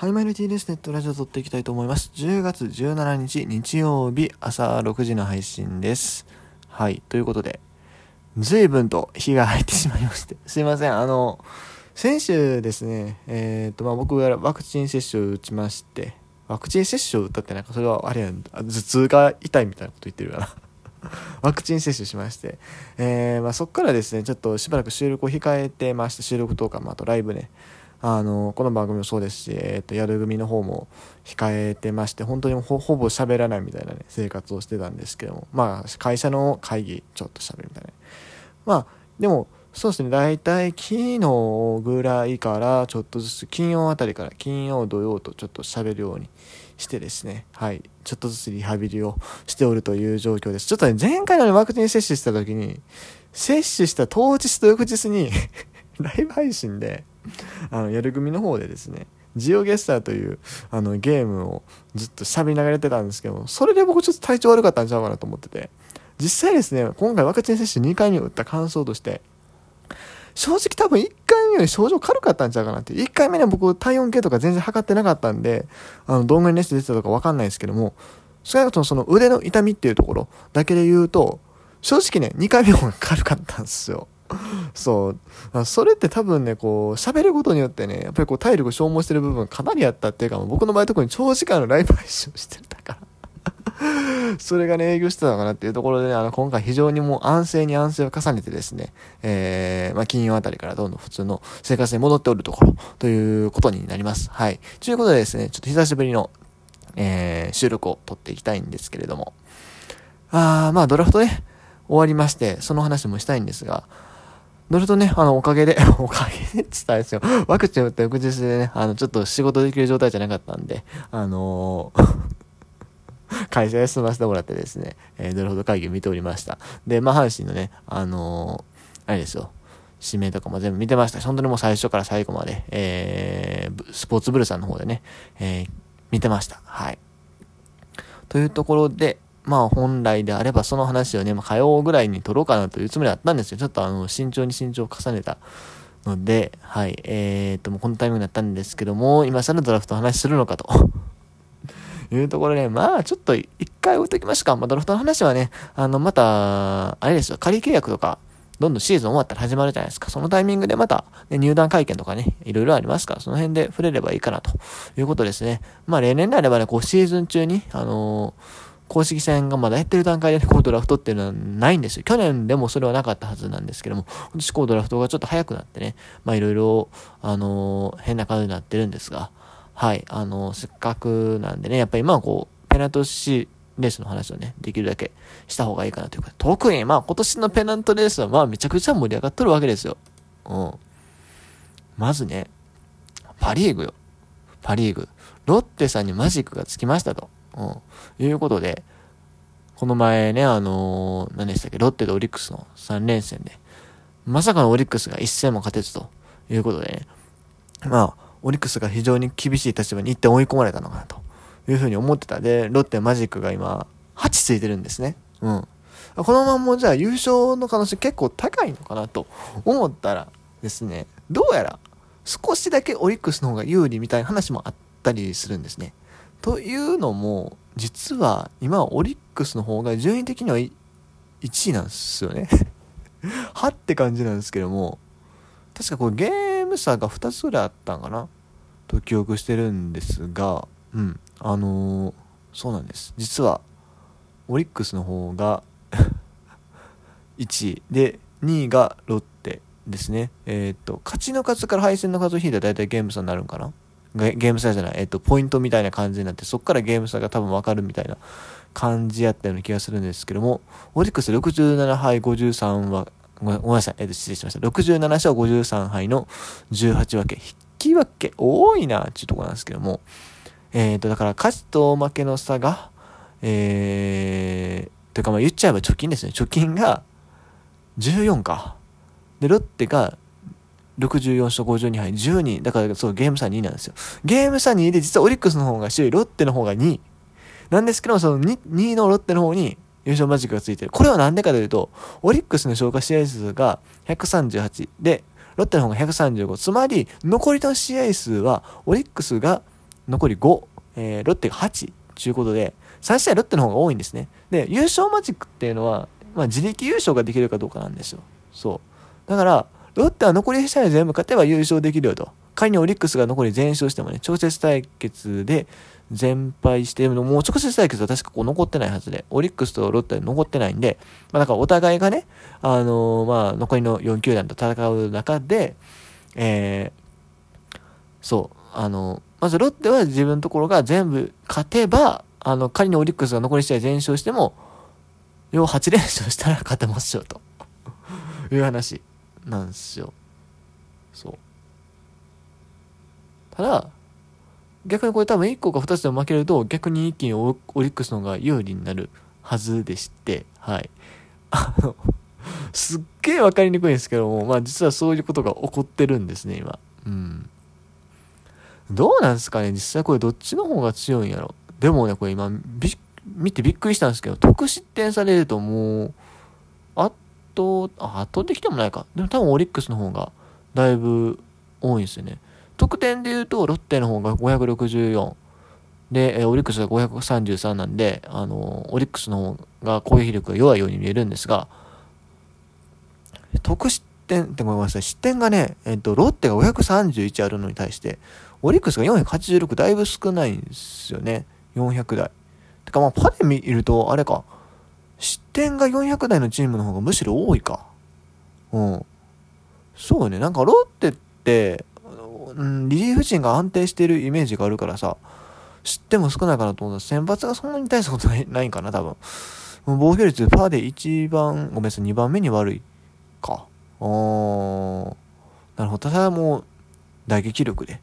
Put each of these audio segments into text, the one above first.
はい、マイルティーです。ネットラジオ撮っていきたいと思います。10月17日日曜日朝6時の配信です。はい、ということで、随分と日が入ってしまいまして、すいません、あの、先週ですね、えっ、と、まあ、僕がワクチン接種を打ちまして、ワクチン接種を打ったってなんかそれはあれやん、頭痛が痛いみたいなこと言ってるかな。ワクチン接種しまして、えー、まあ、そこからですね、ちょっとしばらく収録を控えてまして、収録とか、まあ、あとライブね、あのこの番組もそうですし、えーと、宿組の方も控えてまして本当にほほぼ喋らないみたいな、ね、生活をしてたんですけどもまあ会社の会議ちょっと喋るみたいなまあでもそうですね大体昨日ぐらいからちょっとずつ金曜あたりから金曜土曜とちょっと喋るようにしてですねはいちょっとずつリハビリをしておるという状況です。ちょっとね前回の、ワクチン接種した時に接種した当日と翌日に ライブ配信であの、やる組の方でですね、ジオゲスターというあのゲームをずっと喋りながらやってたんですけど、それで僕ちょっと体調悪かったんちゃうかなと思ってて、実際ですね、今回ワクチン接種2回目打った感想として、正直多分1回目より症状軽かったんちゃうかなって。1回目ね、僕体温計とか全然測ってなかったんで、あの、どんぐらい熱出てたとかわかんないですけども、少なくともその腕の痛みっていうところだけで言うと、正直ね、2回目の方が軽かったんですよ。そう。それって多分ね、こう、喋ることによってね、やっぱりこう、体力消耗してる部分かなりあったっていうか、僕の場合特に長時間のライブ配信をしてたから。それがね、営業してたのかなっていうところで、ね、あの、今回非常にもう安静に安静を重ねてですね、えー、まあ、金曜あたりからどんどん普通の生活に戻っておるところ、ということになります。はい。ということでですね、ちょっと久しぶりの、えー、収録を撮っていきたいんですけれども、あー、まあ、ドラフトね、終わりまして、その話もしたいんですが、乗るとね、あの、おかげで、おかげでって言ったんですよ。ワクチン打った翌日でね、あの、ちょっと仕事できる状態じゃなかったんで、あのー 会社休ませてもらってですね、えー、どれほど会議を見ておりました。で、まあ、阪神のね、あのー、あれですよ、指名とかも全部見てました、本当にもう最初から最後まで、えー、スポーツブルさんの方でね、えー、見てました。はい。というところで、まあ本来であればその話をね、まあ、火曜ぐらいに撮ろうかなというつもりだったんですよ。ちょっとあの、慎重に慎重を重ねたので、はい、えー、っと、もうこのタイミングになったんですけども、今更ドラフトの話するのかと。いうところで、まあ、ちょっと一回置いときましょうか。まあ、ドラフトの話はね、あの、また、あれですよ、仮契約とか、どんどんシーズン終わったら始まるじゃないですか。そのタイミングでまた、ね、入団会見とかね、いろいろありますから、その辺で触れればいいかなということですね。まあ、例年であればね、こう、シーズン中に、あのー公式戦がまだやってる段階で、こうドラフトっていうのはないんですよ。去年でもそれはなかったはずなんですけども、今年こうドラフトがちょっと早くなってね、まあいろいろ、あのー、変な感じになってるんですが、はい、あのー、せっかくなんでね、やっぱり今はこう、ペナントシレースの話をね、できるだけした方がいいかなというか、特にまあ今年のペナントレースはまあめちゃくちゃ盛り上がっとるわけですよ。うん。まずね、パリーグよ。パリーグ。ロッテさんにマジックがつきましたと。うん。いうことで、この前ね、あのー、何でしたっけ、ロッテとオリックスの3連戦で、まさかのオリックスが一戦も勝てずということでね、まあ、オリックスが非常に厳しい立場に一点追い込まれたのかなというふうに思ってた。で、ロッテマジックが今、8ついてるんですね。うん。このままじゃあ優勝の可能性結構高いのかなと思ったらですね、どうやら少しだけオリックスの方が有利みたいな話もあったりするんですね。というのも、実は今オリックスの方が順位的には1位なんですよね はって感じなんですけども、確かこれゲーム差が2つぐらいあったんかなと記憶してるんですが、うん、あのー、そうなんです。実は、オリックスの方が 1位で、2位がロッテですね。えっ、と、勝ちの数から敗戦の数を引いたら大体ゲーム差になるんかなゲーム差じゃない、えっと、ポイントみたいな感じになって、そこからゲーム差が多分わかるみたいな感じやったような気がするんですけども、オリックス67敗53は、ごめんなさい、えっと、失礼しました。67勝53敗の18分け。引き分け多いな、っていうとこなんですけども、えっ、と、だから勝ちと負けの差が、えー、というかまあ言っちゃえば貯金ですね。貯金が14か。で、ロッテが64勝52敗、12。だからそう、ゲーム差2位なんですよ。ゲーム差2位で、実はオリックスの方が首位、ロッテの方が2位。なんですけども、その 2, 2位のロッテの方に優勝マジックがついてる。これはなんでかというと、オリックスの消化試合数が138で、ロッテの方が135。つまり、残りの試合数は、オリックスが残り5、えー、ロッテが8ということで、3試合ロッテの方が多いんですね。で、優勝マジックっていうのは、まあ、自力優勝ができるかどうかなんですよ。そう。だから、ロッテは残り試合全部勝てば優勝できるよと。仮にオリックスが残り全勝してもね、直接対決で全敗して、もう直接対決は確かこう残ってないはずで、オリックスとロッテは残ってないんで、まあだからお互いがね、あのー、まあ残りの4球団と戦う中で、えー、そう、あの、まずロッテは自分のところが全部勝てば、あの、仮にオリックスが残り試合全勝しても、要8連勝したら勝てますよ、と。いう話。なんですよ。そう。ただ、逆にこれ多分1個か2つでも負けると、逆に一気にオリックスの方が有利になるはずでして、はい。あの、すっげえ分かりにくいんですけども、まあ実はそういうことが起こってるんですね、今。うん。どうなんですかね実際これどっちの方が強いんやろでもね、これ今、見てびっくりしたんですけど、得失点されるともう、倒、あ、圧倒的でもないか。でも多分オリックスの方がだいぶ多いんですよね。得点で言うと、ロッテの方が564。で、えオリックスが533なんで、あの、オリックスの方が攻撃力が弱いように見えるんですが、得失点ってごめんなさい、失点がね、えっと、ロッテが531あるのに対して、オリックスが486だいぶ少ないんですよね。400台。てかまあパで見ると、あれか、失点が400台のチームの方がむしろ多いか。うん。そうね。なんかロッテって、うん、リリーフ陣が安定してるイメージがあるからさ、失点も少ないかなと思ったら先発がそんなに大したことないないんかな、多分。防御率パーで1番、ごめんなさい、2番目に悪いか。あー。なるほど。ただもう、打撃力で。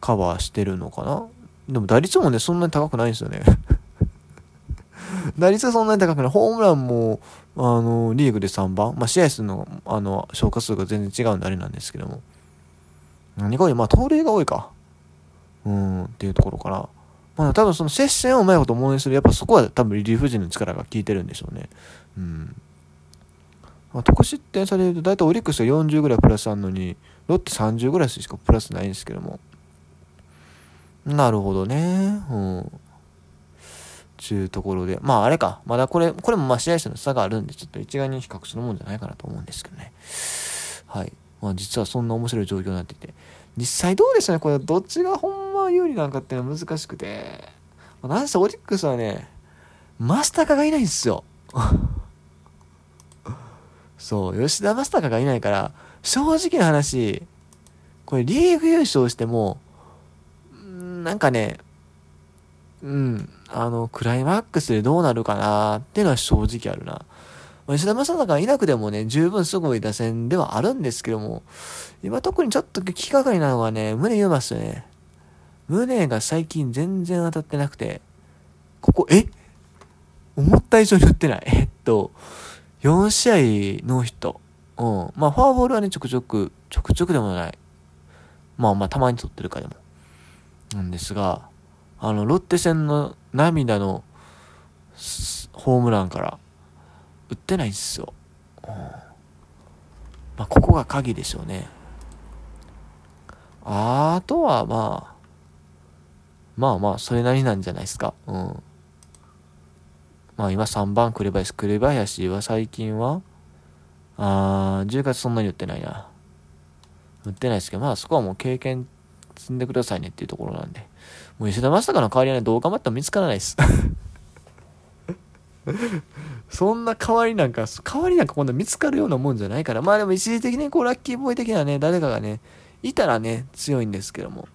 カバーしてるのかなでも打率もね、そんなに高くないんですよね 打率はそんなに高くない。ホームランも、あの、リーグで3番。まあ、試合数の、あの、消化数が全然違うんであれなんですけども。何かより、まあ、盗塁が多いか。うん、っていうところから。まあ、多分その接戦をうまいこと思いする、やっぱそこは多分リリーフ陣の力が効いてるんでしょうね。うん。まあ、得失点されると、大体オリックスが40ぐらいプラスあるのに、ロッテ30ぐらいしかプラスないんですけども。なるほどね。うん。ちゅうところで。まああれか。まだこれ、これもまあ試合数の差があるんで、ちょっと一概に比較するもんじゃないかなと思うんですけどね。はい。まあ実はそんな面白い状況になっていて。実際どうでしたね？これどっちがほんま有利なんかっていうのは難しくて。まあ、なんせオリックスはね、マスタカがいないんですよ。そう、吉田マスタカがいないから、正直な話、これリーグ優勝しても、なんかね、うん、あの、クライマックスでどうなるかなっていうのは正直あるな。吉田正尚がいなくてもね、十分すごい打線ではあるんですけども、今特にちょっと気がかりなのがね、胸言いますよね。胸が最近全然当たってなくて、ここ、え？思った以上に打ってない。えっと、4試合ノーヒット。うん。まあ、フォアボールはね、ちょくちょく、ちょくちょくでもない。まあまあ、たまに取ってるかでも。なんですが、あの、ロッテ戦の涙のホームランから打ってないんですよ。うん、まあ、ここが鍵でしょうね。あとはまあ、まあまあ、それなりなんじゃないですか。うん。まあ今3番紅林、紅林は最近は、あー、10月そんなに打ってないな。打ってないですけど、まあそこはもう経験積んでくださいねっていうところなんで。もう吉田正尚の代わりはね、どう頑張っても見つからないです。そんな代わりなんか、代わりなんか今度見つかるようなもんじゃないから。まあでも一時的にこうラッキーボーイ的なね、誰かがね、いたらね、強いんですけども。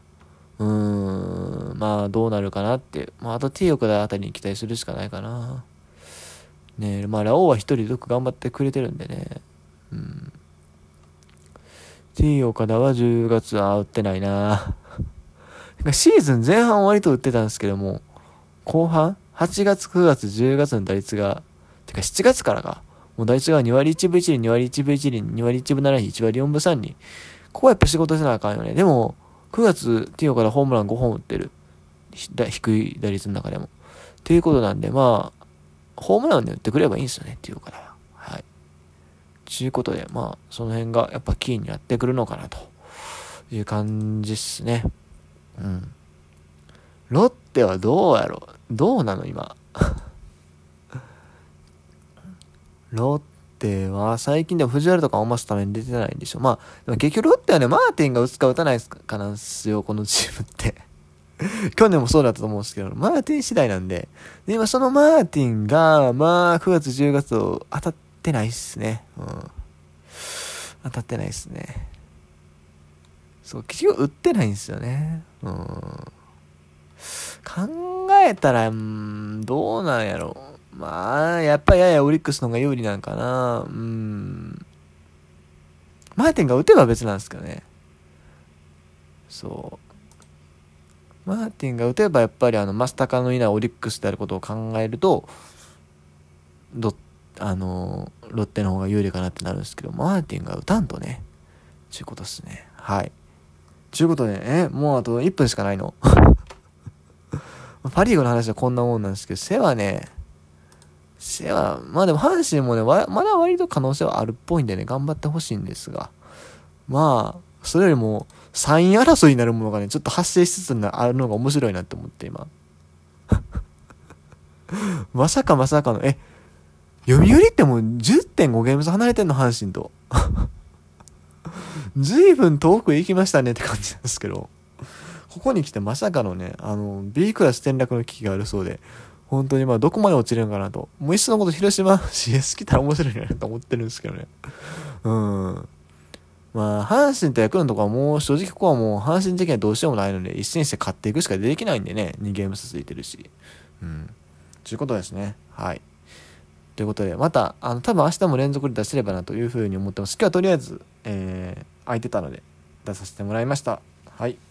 うーん、まあどうなるかなって。まああと T 岡田あたりに期待するしかないかな。ねえまあラオウは一人よく頑張ってくれてるんでね。T 岡田は10月は打ってないな シーズン前半割と打ってたんですけども、後半 ?8 月、9月、10月の打率が、てか7月からか。もう打率が2割1分1厘、2割1分1厘、2割1分7厘、1割4分3厘。ここはやっぱ仕事せなあかんよね。でも、9月、ティオからホームラン5本打ってる。低い打率の中でも。っていうことなんで、まあ、ホームランで打ってくればいいんですよね、ティオからは。ちゅうことで、まあ、その辺がやっぱキーになってくるのかなという感じっすね。うん。ロッテはどうやろどうなの今？ロッテは最近でも藤原とかオマスために出てないんでしょ。まあ、でも結局ロッテはね、マーティンが打つか打たないかなんすよ、このチームって。去年もそうだったと思うんですけど、マーティン次第なんで。で、今そのマーティンが、まあ、9月10月を当たってってないっすね。うん。当たってないっすね。そう、結局打ってないんですよね。うん。考えたら、うん、どうなんやろ。まあ、やっぱりややオリックスの方が有利なんかな。うん。マーティンが打てば別なんですけどね。そう。マーティンが打てばやっぱりあの、マスタカのいないオリックスであることを考えると、ロあの、ロッテの方が有利かなってなるんですけど、マーティンが打たんとね、ちゅうことですね。はい。ちゅうことで、え、もうあと1分しかないの？パ・リーグの話はこんなもんなんですけど、背はね、背は、まあでも阪神もね、まだ割と可能性はあるっぽいんでね、頑張ってほしいんですが、まあ、それよりも、3位争いになるものがね、ちょっと発生しつつあるのが面白いなって思って、今。まさかまさかの、え、読売ってもう10.5ゲーム差離れてんの、阪神と。随分遠く行きましたねって感じなんですけど。ここに来てまさかのね、あの、B クラス転落の危機があるそうで、本当にまあどこまで落ちるのかなと。もういっそのこと広島 CS 来たら面白いなと思ってるんですけどね。うん。まあ、阪神とヤクルトとかはもう正直ここはもう阪神的にはどうしようもないので、一戦して勝っていくしかできないんでね、2ゲーム続いてるし。うん。ということですね。はい。ということで、また、あの、多分明日も連続で出せればなというふうに思ってます。今日はとりあえず、えー、空いてたので出させてもらいました。はい。